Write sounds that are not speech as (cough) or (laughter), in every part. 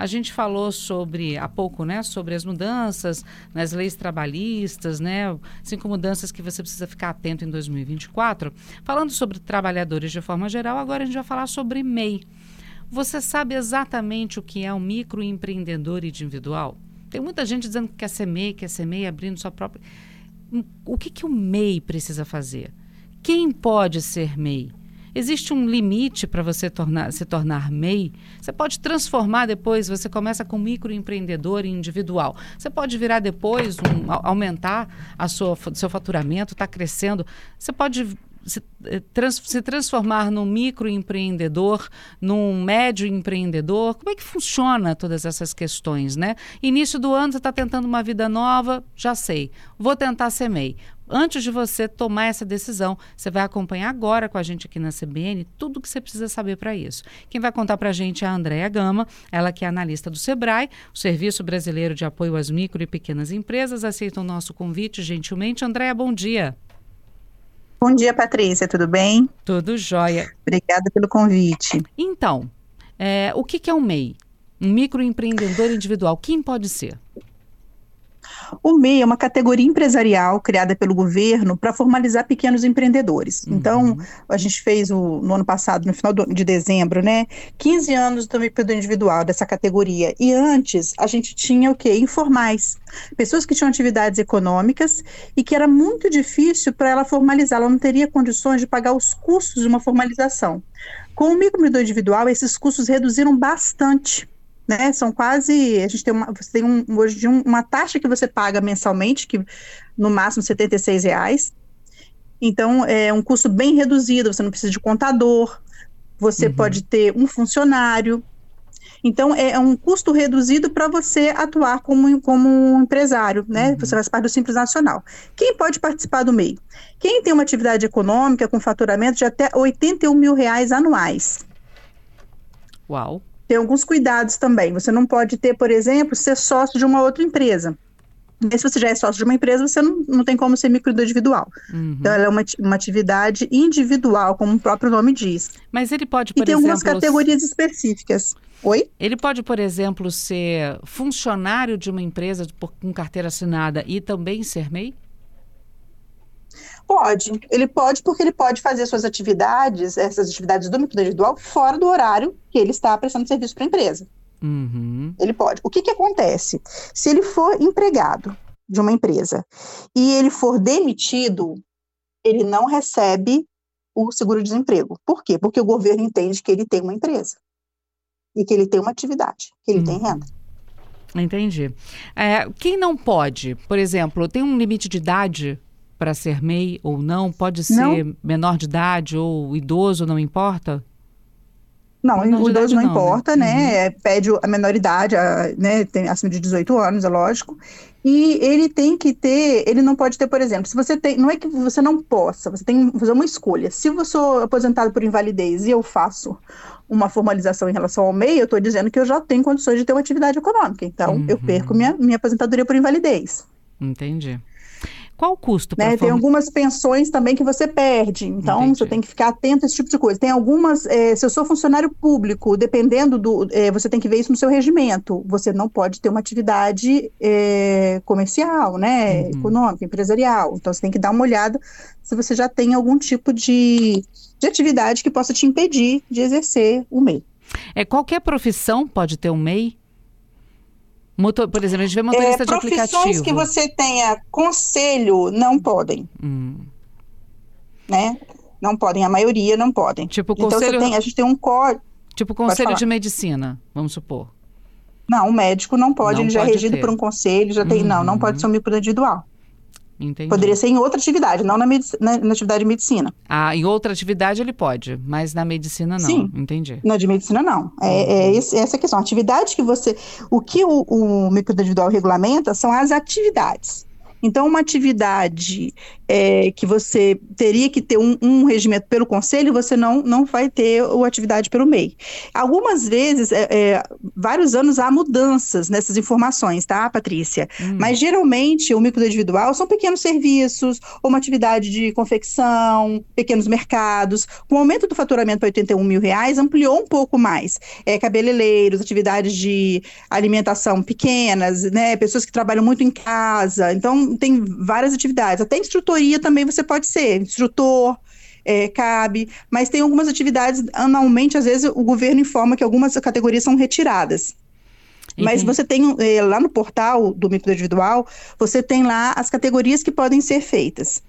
A gente falou sobre, há pouco, né, sobre as mudanças nas leis trabalhistas, né, cinco mudanças que você precisa ficar atento em 2024. Falando sobre trabalhadores de forma geral, agora a gente vai falar sobre MEI. Você sabe exatamente o que é um microempreendedor individual? Tem muita gente dizendo que quer ser MEI, quer ser MEI, abrindo sua própria. O que, que o MEI precisa fazer? Quem pode ser MEI? Existe um limite para você tornar, se tornar MEI? Você pode transformar depois, você começa com microempreendedor individual. Você pode virar depois, um, aumentar a sua, seu faturamento, está crescendo. Você pode se, eh, se transformar num microempreendedor, num médio empreendedor? Como é que funciona todas essas questões, né? Início do ano, você está tentando uma vida nova, já sei, vou tentar ser MEI. Antes de você tomar essa decisão, você vai acompanhar agora com a gente aqui na CBN tudo o que você precisa saber para isso. Quem vai contar para a gente é a Andréa Gama, ela que é analista do SEBRAE, o Serviço Brasileiro de Apoio às Micro e Pequenas Empresas, aceita o nosso convite gentilmente. Andréa, bom dia. Bom dia, Patrícia, tudo bem? Tudo jóia. Obrigada pelo convite. Então, é, o que, que é um MEI? Um microempreendedor individual, quem pode ser? O MEI é uma categoria empresarial criada pelo governo para formalizar pequenos empreendedores. Uhum. Então, a gente fez o, no ano passado, no final do, de dezembro, né, 15 anos do microempreendedor individual dessa categoria. E antes, a gente tinha o quê? Informais. Pessoas que tinham atividades econômicas e que era muito difícil para ela formalizar, ela não teria condições de pagar os custos de uma formalização. Com o microempreendedor individual, esses custos reduziram bastante né? São quase. A gente tem uma, você tem um, hoje um, uma taxa que você paga mensalmente, que no máximo R$ reais. Então, é um custo bem reduzido, você não precisa de contador, você uhum. pode ter um funcionário. Então, é um custo reduzido para você atuar como, como um empresário, né? Uhum. Você faz parte do Simples Nacional. Quem pode participar do MEI? Quem tem uma atividade econômica com faturamento de até 81 mil reais anuais. Uau! Tem alguns cuidados também. Você não pode ter, por exemplo, ser sócio de uma outra empresa. E se você já é sócio de uma empresa, você não, não tem como ser microindividual. Uhum. Então, ela é uma, uma atividade individual, como o próprio nome diz. Mas ele pode, por e tem exemplo... algumas categorias específicas. Oi? Ele pode, por exemplo, ser funcionário de uma empresa com carteira assinada e também ser MEI? Pode. Ele pode porque ele pode fazer suas atividades, essas atividades do micro individual, fora do horário que ele está prestando serviço para a empresa. Uhum. Ele pode. O que, que acontece? Se ele for empregado de uma empresa e ele for demitido, ele não recebe o seguro-desemprego. Por quê? Porque o governo entende que ele tem uma empresa e que ele tem uma atividade, que ele uhum. tem renda. Entendi. É, quem não pode, por exemplo, tem um limite de idade para ser MEI ou não? Pode ser não. menor de idade ou idoso, não importa? Não, menor o idoso não, não, né? importa, né? né? Uhum. Pede a menor idade, a, né? Tem acima de 18 anos, é lógico. E ele tem que ter, ele não pode ter, por exemplo, se você tem, não é que você não possa, você tem que fazer uma escolha. Se eu sou aposentado por invalidez e eu faço uma formalização em relação ao MEI, eu estou dizendo que eu já tenho condições de ter uma atividade econômica. Então, uhum. eu perco minha, minha aposentadoria por invalidez. Entendi. Qual o custo? Né? Tem algumas pensões também que você perde, então Entendi. você tem que ficar atento a esse tipo de coisa. Tem algumas, é, se eu sou funcionário público, dependendo do, é, você tem que ver isso no seu regimento. Você não pode ter uma atividade é, comercial, né, uhum. econômica, empresarial. Então você tem que dar uma olhada se você já tem algum tipo de, de atividade que possa te impedir de exercer o MEI. É qualquer profissão pode ter um MEI? Motor, por exemplo, a gente vê motorista é, de aplicativo. Profissões que você tenha conselho não podem. Hum. Né? Não podem, a maioria não podem. Tipo, conselho... Então, tem, a gente tem um código. Tipo, conselho de medicina, vamos supor. Não, o médico não pode, não ele já é regido ter. por um conselho, já tem. Uhum. Não, não pode ser um micro individual. Entendi. Poderia ser em outra atividade, não na, na, na, atividade de medicina. Ah, em outra atividade ele pode, mas na medicina não. Sim. Entendi. Na de medicina não. É, é esse, essa a questão. atividade que você. O que o, o microindividual regulamenta são as atividades. Então, uma atividade é, que você teria que ter um, um, regimento pelo conselho, você não, não vai ter a atividade pelo MEI. Algumas vezes, é, é, vários anos há mudanças nessas informações, tá, Patrícia? Hum. Mas geralmente o micro individual são pequenos serviços, ou uma atividade de confecção, pequenos mercados. Com o aumento do faturamento para 81 mil reais, ampliou um pouco mais. É, cabeleireiros, atividades de alimentação pequenas, né? Pessoas que trabalham muito em casa. Então, tem várias atividades. Até instrutoria também você pode ser, instrutor. É, cabe, mas tem algumas atividades, anualmente, às vezes, o governo informa que algumas categorias são retiradas. Mas você tem é, lá no portal do micro individual, você tem lá as categorias que podem ser feitas.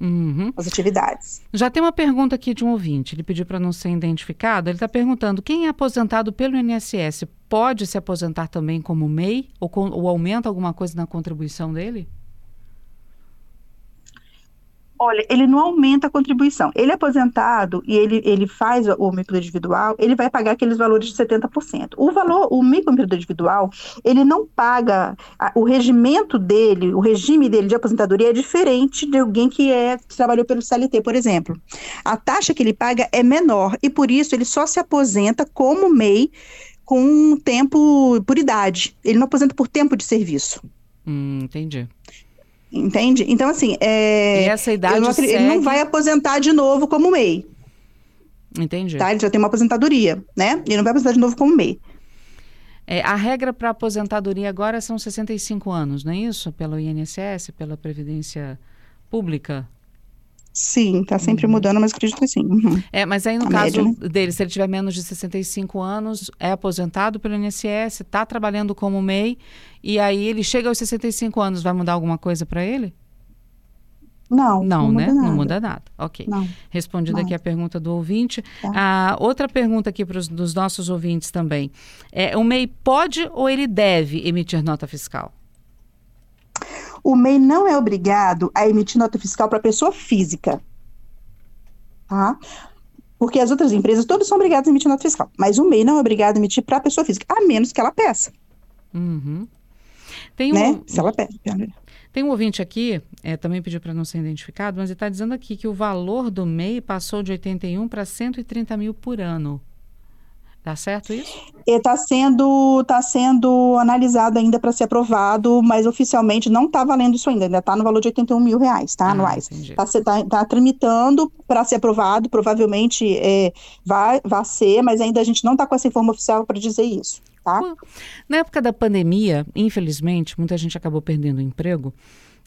Uhum. As atividades. Já tem uma pergunta aqui de um ouvinte. Ele pediu para não ser identificado. Ele está perguntando: quem é aposentado pelo INSS pode se aposentar também como MEI? Ou, com, ou aumenta alguma coisa na contribuição dele? Olha, ele não aumenta a contribuição. Ele é aposentado e ele, ele faz o micro individual, ele vai pagar aqueles valores de 70%. O valor, o micro individual, ele não paga, a, o regimento dele, o regime dele de aposentadoria é diferente de alguém que é que trabalhou pelo CLT, por exemplo. A taxa que ele paga é menor e por isso ele só se aposenta como MEI com tempo por idade. Ele não aposenta por tempo de serviço. Hum, entendi. Entende? Então, assim, é, e essa idade não, segue... ele não vai aposentar de novo como MEI. Entendi. Tá? Ele já tem uma aposentadoria, né? Ele não vai aposentar de novo como MEI. É, a regra para aposentadoria agora são 65 anos, não é isso? Pelo INSS, pela Previdência Pública? Sim, está sempre uhum. mudando, mas acredito que sim. Uhum. É, mas aí no a caso média, né? dele, se ele tiver menos de 65 anos, é aposentado pelo INSS, está trabalhando como MEI, e aí ele chega aos 65 anos, vai mudar alguma coisa para ele? Não, não, não né? Muda não muda nada. Ok. Não, Respondida não. aqui a pergunta do ouvinte. Tá. Ah, outra pergunta aqui para os nossos ouvintes também. É, o MEI pode ou ele deve emitir nota fiscal? O MEI não é obrigado a emitir nota fiscal para pessoa física. Tá? Porque as outras empresas todas são obrigadas a emitir nota fiscal. Mas o MEI não é obrigado a emitir para pessoa física, a menos que ela peça. Uhum. Tem um, né? Se ela pede. Tem um ouvinte aqui, é, também pediu para não ser identificado, mas ele está dizendo aqui que o valor do MEI passou de 81 para 130 mil por ano. Tá certo isso? Está sendo, tá sendo analisado ainda para ser aprovado, mas oficialmente não está valendo isso ainda, ainda está no valor de 81 mil reais, tá? Ah, anuais. Está tá, tá tramitando para ser aprovado, provavelmente é, vai, vai ser, mas ainda a gente não está com essa informação oficial para dizer isso. Tá? Na época da pandemia, infelizmente, muita gente acabou perdendo o emprego.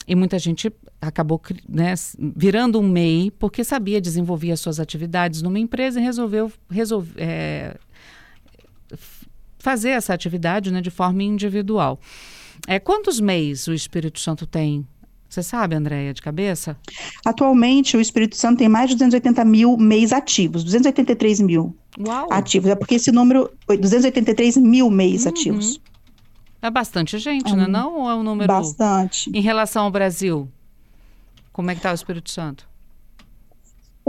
E muita gente acabou né, virando um MEI porque sabia desenvolver as suas atividades numa empresa e resolveu resolve, é, fazer essa atividade né, de forma individual. É, quantos MEIs o Espírito Santo tem? Você sabe, Andréia, de cabeça? Atualmente, o Espírito Santo tem mais de 280 mil MEIs ativos, 283 mil Uau. ativos. É porque esse número, 283 mil MEIs uhum. ativos. É bastante gente, é, né? Não ou é um número... Bastante. Em relação ao Brasil, como é que está o Espírito Santo?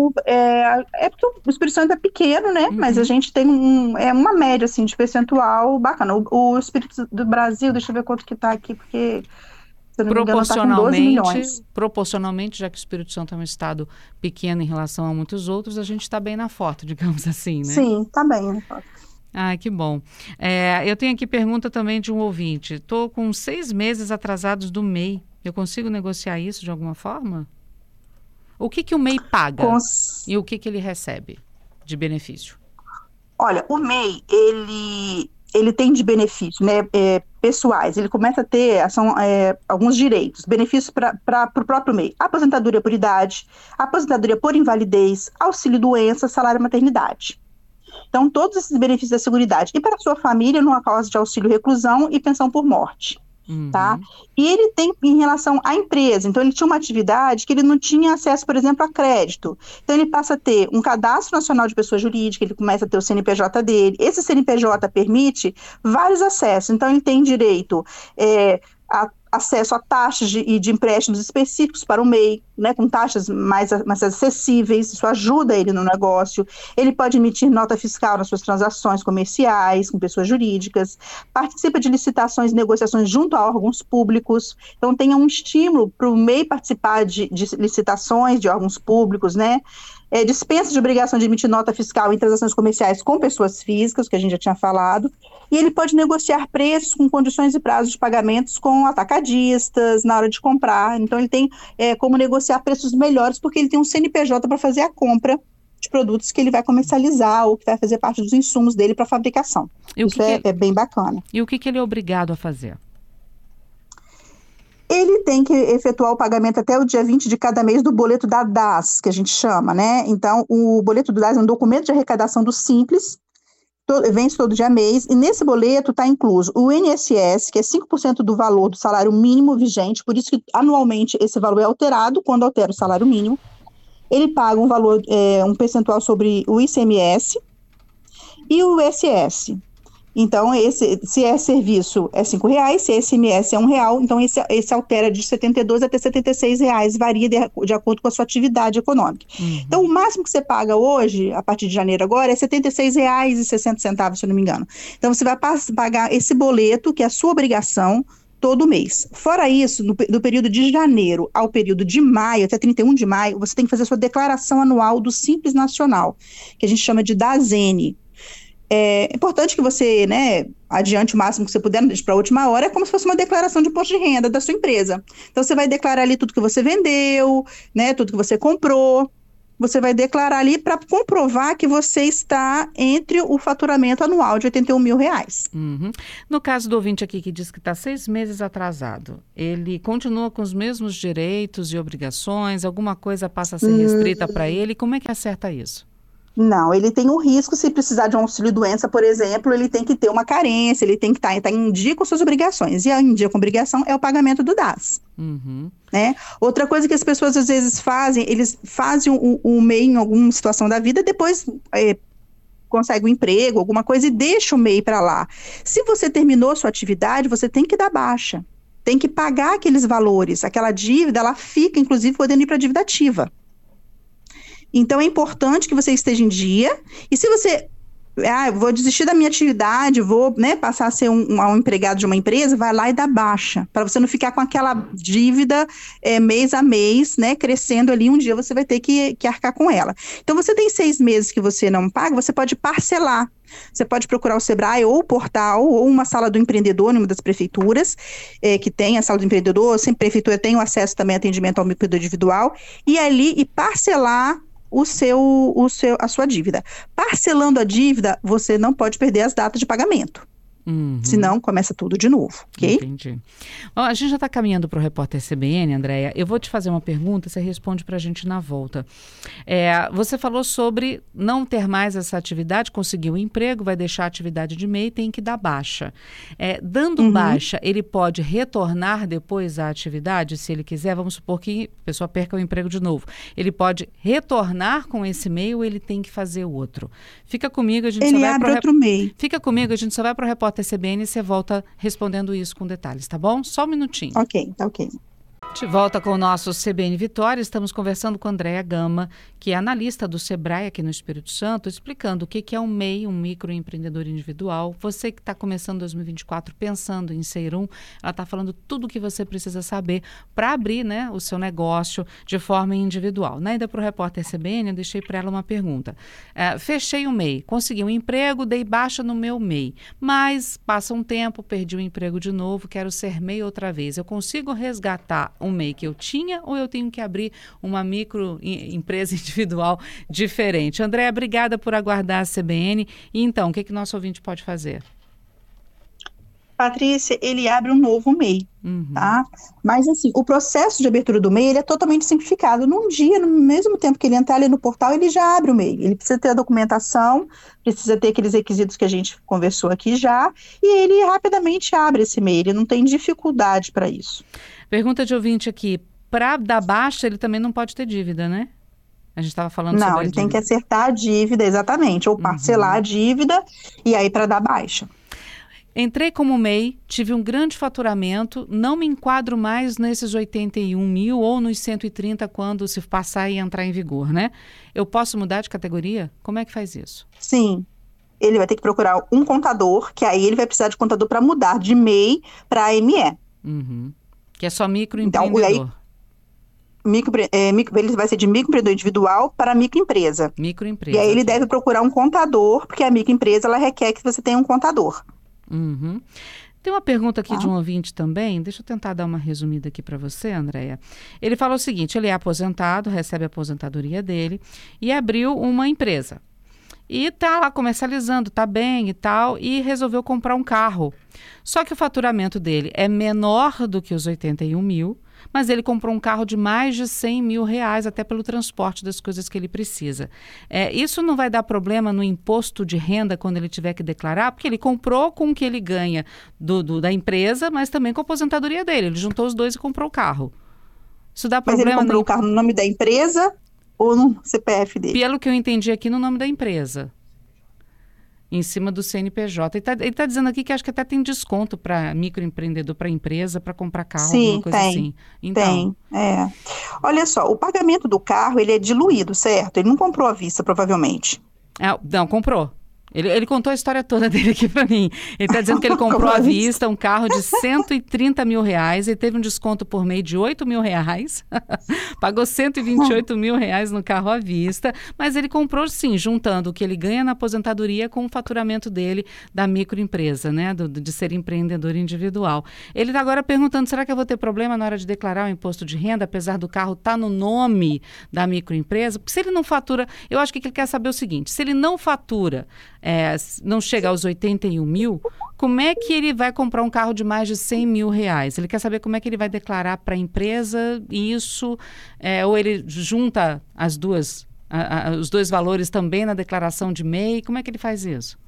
O, é, é porque o Espírito Santo é pequeno, né? Uhum. Mas a gente tem um, é uma média, assim, de percentual bacana. O, o Espírito do Brasil, deixa eu ver quanto que está aqui, porque... Proporcionalmente, engano, tá proporcionalmente, já que o Espírito Santo é um estado pequeno em relação a muitos outros, a gente está bem na foto, (laughs) digamos assim, né? Sim, está bem na foto. Ah, que bom. É, eu tenho aqui pergunta também de um ouvinte. Estou com seis meses atrasados do MEI. Eu consigo negociar isso de alguma forma? O que, que o MEI paga Cons... e o que, que ele recebe de benefício? Olha, o MEI, ele, ele tem de benefício né, é, pessoais, ele começa a ter são, é, alguns direitos, benefícios para o próprio MEI. Aposentadoria por idade, aposentadoria por invalidez, auxílio-doença, salário-maternidade. Então, todos esses benefícios da Seguridade. E para a sua família, numa causa de auxílio-reclusão e pensão por morte. Uhum. Tá? E ele tem em relação à empresa, então ele tinha uma atividade que ele não tinha acesso, por exemplo, a crédito. Então ele passa a ter um cadastro nacional de pessoa jurídica, ele começa a ter o CNPJ dele. Esse CNPJ permite vários acessos, então ele tem direito é, a, acesso a taxas de, e de empréstimos específicos para o MEI, né, com taxas mais, mais acessíveis, isso ajuda ele no negócio. Ele pode emitir nota fiscal nas suas transações comerciais com pessoas jurídicas, participa de licitações e negociações junto a órgãos públicos, então tenha um estímulo para o MEI participar de, de licitações de órgãos públicos, né, é, dispensa de obrigação de emitir nota fiscal em transações comerciais com pessoas físicas, que a gente já tinha falado, e ele pode negociar preços com condições e prazos de pagamentos com atacadistas na hora de comprar. Então, ele tem é, como negociar preços melhores, porque ele tem um CNPJ para fazer a compra de produtos que ele vai comercializar ou que vai fazer parte dos insumos dele para fabricação. Isso que é, que... é, bem bacana. E o que, que ele é obrigado a fazer? Ele tem que efetuar o pagamento até o dia 20 de cada mês do boleto da DAS, que a gente chama, né? Então, o boleto do DAS é um documento de arrecadação do Simples, to, vence todo dia mês, e nesse boleto está incluso o INSS, que é 5% do valor do salário mínimo vigente, por isso que anualmente esse valor é alterado quando altera o salário mínimo. Ele paga um valor, é, um percentual sobre o ICMS e o ISS. Então, esse, se é serviço é cinco reais, se é SMS é um real, então esse, esse altera de 72 até 76 reais, varia de, de acordo com a sua atividade econômica. Uhum. Então, o máximo que você paga hoje, a partir de janeiro agora, é 76 reais e 60 centavos, se eu não me engano. Então, você vai pagar esse boleto, que é a sua obrigação, todo mês. Fora isso, no, do período de janeiro ao período de maio, até 31 de maio, você tem que fazer a sua declaração anual do Simples Nacional, que a gente chama de DAZENE, é importante que você, né, adiante o máximo que você puder, para a última hora, é como se fosse uma declaração de imposto de renda da sua empresa. Então, você vai declarar ali tudo que você vendeu, né, tudo que você comprou, você vai declarar ali para comprovar que você está entre o faturamento anual de 81 mil reais. Uhum. No caso do ouvinte aqui que diz que está seis meses atrasado, ele continua com os mesmos direitos e obrigações? Alguma coisa passa a ser restrita hum. para ele? Como é que acerta isso? Não, ele tem um risco, se precisar de um auxílio doença, por exemplo, ele tem que ter uma carência, ele tem que estar tá, tá em dia com suas obrigações. E a em dia com obrigação é o pagamento do DAS. Uhum. Né? Outra coisa que as pessoas às vezes fazem, eles fazem o, o MEI em alguma situação da vida, depois é, consegue um emprego, alguma coisa, e deixa o MEI para lá. Se você terminou sua atividade, você tem que dar baixa. Tem que pagar aqueles valores. Aquela dívida, ela fica, inclusive, podendo ir para a dívida ativa. Então é importante que você esteja em dia. E se você ah, vou desistir da minha atividade, vou né, passar a ser um, um, empregado de uma empresa, vai lá e dá baixa, para você não ficar com aquela dívida é, mês a mês, né, crescendo ali, um dia você vai ter que, que arcar com ela. Então, você tem seis meses que você não paga, você pode parcelar. Você pode procurar o Sebrae ou o portal ou uma sala do empreendedor em uma das prefeituras é, que tem a sala do empreendedor, sempre prefeitura tem o acesso também a atendimento ao micro individual, e ali e parcelar o seu, o seu, a sua dívida. Parcelando a dívida, você não pode perder as datas de pagamento. Uhum. Senão, começa tudo de novo, ok? Entendi. A gente já está caminhando para o repórter CBN, Andréia. Eu vou te fazer uma pergunta, você responde para a gente na volta. É, você falou sobre não ter mais essa atividade, conseguiu um emprego, vai deixar a atividade de MEI, tem que dar baixa. É, dando uhum. baixa, ele pode retornar depois à atividade, se ele quiser? Vamos supor que a pessoa perca o emprego de novo. Ele pode retornar com esse MEI ou ele tem que fazer outro? Fica comigo, a gente ele só vai abre outro MEI. Fica comigo, a gente só vai para o repórter CBN e você volta respondendo isso com detalhes, tá bom? Só um minutinho. Ok, tá ok. De volta com o nosso CBN Vitória, estamos conversando com Andréa Gama, que é analista do Sebrae aqui no Espírito Santo, explicando o que é um MEI, um microempreendedor individual. Você que está começando 2024 pensando em ser um, ela está falando tudo o que você precisa saber para abrir né, o seu negócio de forma individual. Na ida para o repórter CBN, eu deixei para ela uma pergunta. É, fechei o MEI, consegui um emprego, dei baixa no meu MEI, mas passa um tempo, perdi o emprego de novo, quero ser MEI outra vez. Eu consigo resgatar um MEI que eu tinha ou eu tenho que abrir uma micro empresa (laughs) individual diferente? Andréa, obrigada por aguardar a CBN. E então, o que, que nosso ouvinte pode fazer? Patrícia, ele abre um novo MEI, uhum. tá? Mas, assim, o processo de abertura do MEI, ele é totalmente simplificado. Num dia, no mesmo tempo que ele entrar ali no portal, ele já abre o MEI. Ele precisa ter a documentação, precisa ter aqueles requisitos que a gente conversou aqui já, e ele rapidamente abre esse MEI, ele não tem dificuldade para isso. Pergunta de ouvinte aqui, para dar baixa, ele também não pode ter dívida, né? A gente estava falando não, sobre Não, ele tem que acertar a dívida, exatamente, ou parcelar uhum. a dívida, e aí para dar baixa. Entrei como MEI, tive um grande faturamento, não me enquadro mais nesses 81 mil ou nos 130 quando se passar e entrar em vigor, né? Eu posso mudar de categoria? Como é que faz isso? Sim. Ele vai ter que procurar um contador, que aí ele vai precisar de contador para mudar de MEI para ME. Uhum. Que é só microempreendedor. Então, aí, micro, é, micro, ele vai ser de microempreendedor individual para microempresa. Microempresa. E aí ele deve procurar um contador, porque a microempresa ela requer que você tenha um contador. Uhum. Tem uma pergunta aqui de um ouvinte também, deixa eu tentar dar uma resumida aqui para você, Andréia. Ele fala o seguinte: ele é aposentado, recebe a aposentadoria dele e abriu uma empresa. E tá lá comercializando, tá bem e tal, e resolveu comprar um carro. Só que o faturamento dele é menor do que os 81 mil mas ele comprou um carro de mais de 100 mil reais, até pelo transporte das coisas que ele precisa. É, isso não vai dar problema no imposto de renda quando ele tiver que declarar, porque ele comprou com o que ele ganha do, do da empresa, mas também com a aposentadoria dele. Ele juntou os dois e comprou o carro. Isso dá problema. Mas ele comprou o carro no nome da empresa ou no CPF dele? Pelo que eu entendi aqui, no nome da empresa em cima do CNPJ. Ele está tá dizendo aqui que acho que até tem desconto para microempreendedor, para empresa, para comprar carro, Sim, alguma coisa tem, assim. Então, tem, é. Olha só, o pagamento do carro, ele é diluído, certo? Ele não comprou à vista, provavelmente. É, não, comprou. Ele, ele, contou a história toda (laughs) dele aqui para mim. Ele está dizendo que ele (laughs) comprou à vista um carro de 130 mil reais. Ele teve um desconto por meio de 8 mil reais. (laughs) Pagou 128 mil reais no carro à vista. Mas ele comprou, sim, juntando o que ele ganha na aposentadoria com o faturamento dele da microempresa, né? Do, de ser empreendedor individual. Ele está agora perguntando: será que eu vou ter problema na hora de declarar o imposto de renda, apesar do carro estar tá no nome da microempresa? Porque se ele não fatura, eu acho que ele quer saber o seguinte: se ele não fatura é, não chega aos 81 mil, como é que ele vai comprar um carro de mais de 100 mil reais? Ele quer saber como é que ele vai declarar para a empresa isso, é, ou ele junta as duas, a, a, os dois valores também na declaração de MEI? Como é que ele faz isso?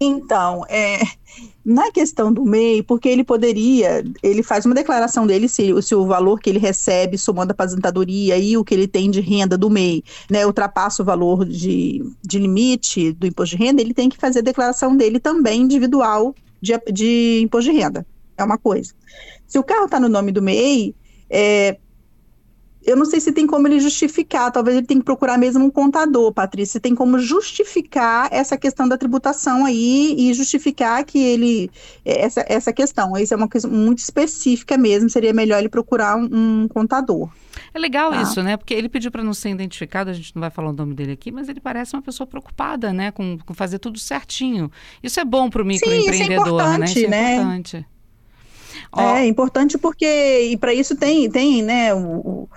Então, é, na questão do MEI, porque ele poderia, ele faz uma declaração dele se, se o valor que ele recebe somando a aposentadoria e o que ele tem de renda do MEI, né, ultrapassa o valor de, de limite do imposto de renda, ele tem que fazer a declaração dele também individual de, de imposto de renda. É uma coisa. Se o carro está no nome do MEI, é, eu não sei se tem como ele justificar, talvez ele tenha que procurar mesmo um contador, Patrícia, tem como justificar essa questão da tributação aí e justificar que ele, essa, essa questão, isso é uma coisa muito específica mesmo, seria melhor ele procurar um, um contador. É legal tá. isso, né? Porque ele pediu para não ser identificado, a gente não vai falar o nome dele aqui, mas ele parece uma pessoa preocupada, né? Com, com fazer tudo certinho. Isso é bom para o microempreendedor, Sim, isso é né? Isso é né? importante. É importante porque, e para isso tem, tem né, o,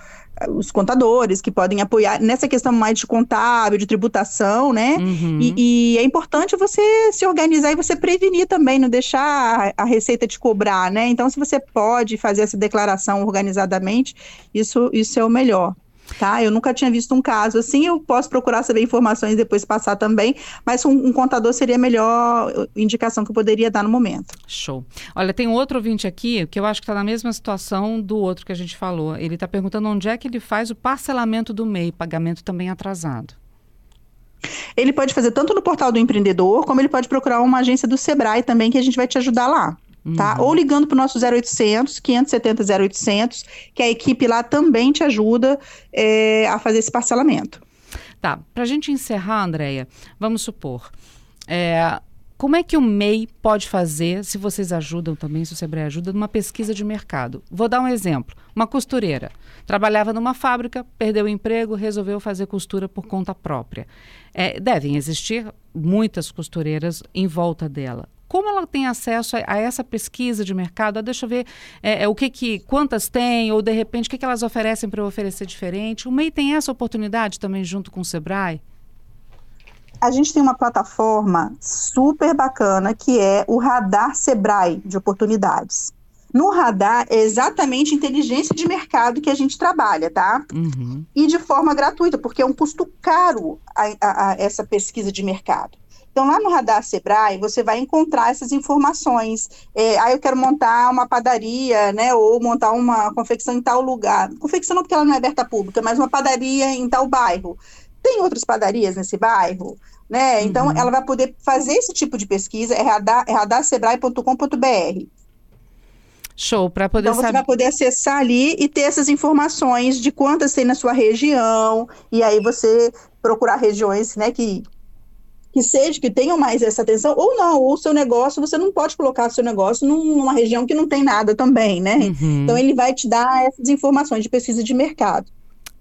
os contadores que podem apoiar nessa questão mais de contábil, de tributação, né? Uhum. E, e, é importante você se organizar e você prevenir também, não deixar a, receita te cobrar, né? Então, se você pode fazer essa declaração organizadamente, isso, isso é o melhor tá? Eu nunca tinha visto um caso assim, eu posso procurar saber informações e depois passar também, mas um, um, contador seria a melhor indicação que eu poderia dar no momento. Show. Olha, tem um outro ouvinte aqui que eu acho que está na mesma situação do outro que a gente falou. Ele está perguntando onde é que ele faz o parcelamento do MEI, pagamento também atrasado. Ele pode fazer tanto no portal do empreendedor, como ele pode procurar uma agência do Sebrae também, que a gente vai te ajudar lá tá? Uhum. Ou ligando para o nosso 0800, 570 0800, que a equipe lá também te ajuda é, a fazer esse parcelamento. Tá, para a gente encerrar, Andréia, vamos supor, é, como é que o MEI pode fazer, se vocês ajudam também, se o Sebrae ajuda, numa pesquisa de mercado? Vou dar um exemplo. Uma costureira. Trabalhava numa fábrica, perdeu o emprego, resolveu fazer costura por conta própria. É, devem existir muitas costureiras em volta dela como ela tem acesso a, a essa pesquisa de mercado? Ah, deixa eu ver é, é, o que, que quantas tem, ou de repente o que, que elas oferecem para eu oferecer diferente. O MEI tem essa oportunidade também junto com o Sebrae? A gente tem uma plataforma super bacana que é o Radar Sebrae de oportunidades. No radar é exatamente inteligência de mercado que a gente trabalha, tá? Uhum. E de forma gratuita, porque é um custo caro a, a, a essa pesquisa de mercado. Então, lá no Radar Sebrae, você vai encontrar essas informações. É, ah, eu quero montar uma padaria, né? Ou montar uma confecção em tal lugar. Confecção não porque ela não é aberta pública, mas uma padaria em tal bairro. Tem outras padarias nesse bairro? né? Então, uhum. ela vai poder fazer esse tipo de pesquisa, é radar, é radarsebrae.com.br. Show, para poder Então, você saber... vai poder acessar ali e ter essas informações de quantas tem na sua região, e aí você procurar regiões, né, que que seja, que tenham mais essa atenção, ou não, ou o seu negócio, você não pode colocar seu negócio numa região que não tem nada também, né? Uhum. Então ele vai te dar essas informações de pesquisa de mercado.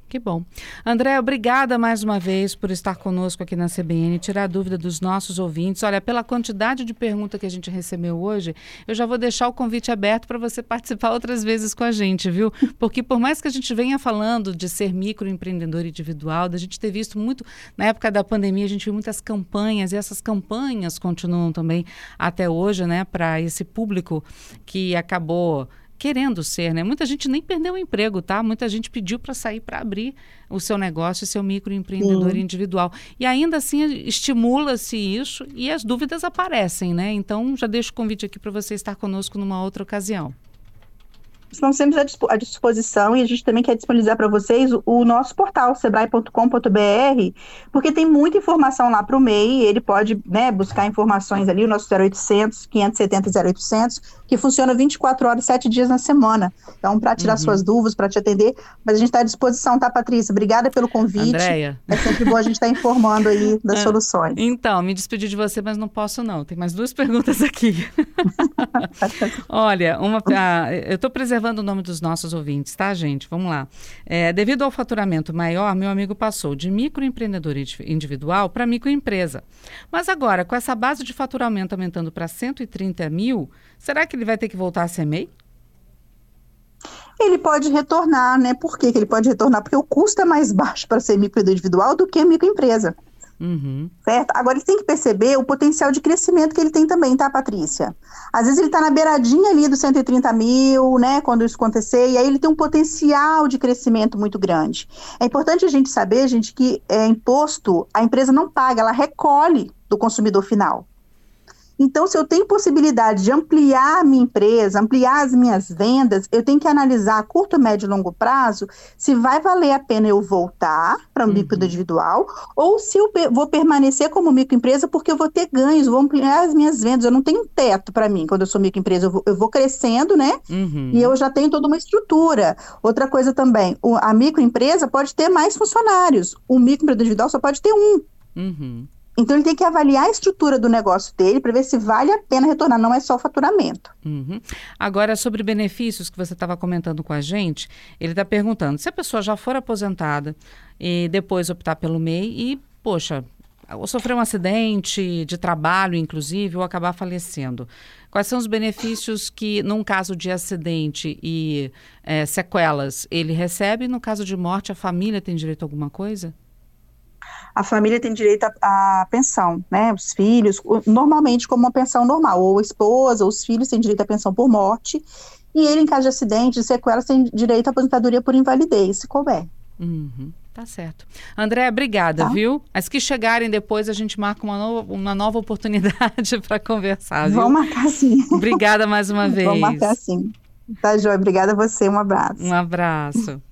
Que bom. André, obrigada mais uma vez por estar conosco aqui na CBN, tirar a dúvida dos nossos ouvintes. Olha, pela quantidade de perguntas que a gente recebeu hoje, eu já vou deixar o convite aberto para você (laughs) participar outras vezes com a gente, viu? Porque por mais que a gente venha falando de ser microempreendedor individual, da gente ter visto muito, na época da pandemia, a gente viu muitas campanhas, e essas campanhas continuam também até hoje, né, para esse público que acabou querendo ser, né? Muita gente nem perdeu o emprego, tá? Muita gente pediu para sair para abrir o seu negócio, seu microempreendedor individual. E ainda assim estimula-se isso e as dúvidas aparecem, né? Então já deixo o convite aqui para você estar conosco numa outra ocasião estão sempre à disposição e a gente também quer disponibilizar para vocês o, nosso portal, sebrae.com.br, porque tem muita informação lá para o MEI, ele pode né, buscar informações ali, o nosso 0800 570 0800, que funciona 24 horas, 7 dias na semana. Então, para tirar uhum. suas dúvidas, para te atender, mas a gente está à disposição, tá, Patrícia? Obrigada pelo convite. Andréia. É sempre bom a gente estar tá informando aí das (laughs) é. soluções. Então, me despedi de você, mas não posso não. Tem mais duas (laughs) perguntas aqui. (laughs) Olha, uma, ah, eu estou preservando o nome dos nossos ouvintes, tá, gente? Vamos lá. É, devido ao faturamento maior, meu amigo passou de microempreendedor individual para microempresa. Mas agora, com essa base de faturamento aumentando para 130 mil, será que ele vai ter que voltar a ser MEI? Ele pode retornar, né? Por que ele pode retornar? Porque o custo é mais baixo para ser microempreendedor individual do que microempresa. Uhum. Certo? Agora ele tem que perceber o potencial de crescimento que ele tem também, tá, Patrícia? Às vezes ele está na beiradinha ali dos 130 mil, né, quando isso acontecer, e aí ele tem um potencial de crescimento muito grande. É importante a gente saber, gente, que é imposto, a empresa não paga, ela recolhe do consumidor final. Então, se eu tenho possibilidade de ampliar a minha empresa, ampliar as minhas vendas, eu tenho que analisar a curto, médio e longo prazo se vai valer a pena eu voltar para um uhum. micro individual ou se eu vou permanecer como microempresa porque eu vou ter ganhos, vou ampliar as minhas vendas. Eu não tenho teto para mim quando eu sou microempresa, eu vou, eu vou crescendo, né? Uhum. E eu já tenho toda uma estrutura. Outra coisa também, a microempresa pode ter mais funcionários, o microempreendedor individual só pode ter um. Uhum. Então ele tem que avaliar a estrutura do negócio dele para ver se vale a pena retornar, não é só o faturamento. Uhum. Agora, sobre benefícios que você estava comentando com a gente, ele está perguntando se a pessoa já for aposentada e depois optar pelo MEI e, poxa, ou sofrer um acidente de trabalho, inclusive, ou acabar falecendo. Quais são os benefícios que, num caso de acidente e é, sequelas, ele recebe? No caso de morte, a família tem direito a alguma coisa? A família tem direito à pensão, né? Os filhos, normalmente como uma pensão normal, ou a esposa, ou os filhos têm direito à pensão por morte, e ele, em caso de acidente, de sequelas, tem direito à aposentadoria por invalidez, se couber. Uhum. Tá certo. André, obrigada, tá. viu? As que chegarem depois, a gente marca uma, nova, uma nova oportunidade (laughs) para conversar, viu? Vamos marcar sim. Obrigada mais uma vez. Vamos marcar sim. Tá, Joia. Obrigada a você. Um abraço. Um abraço.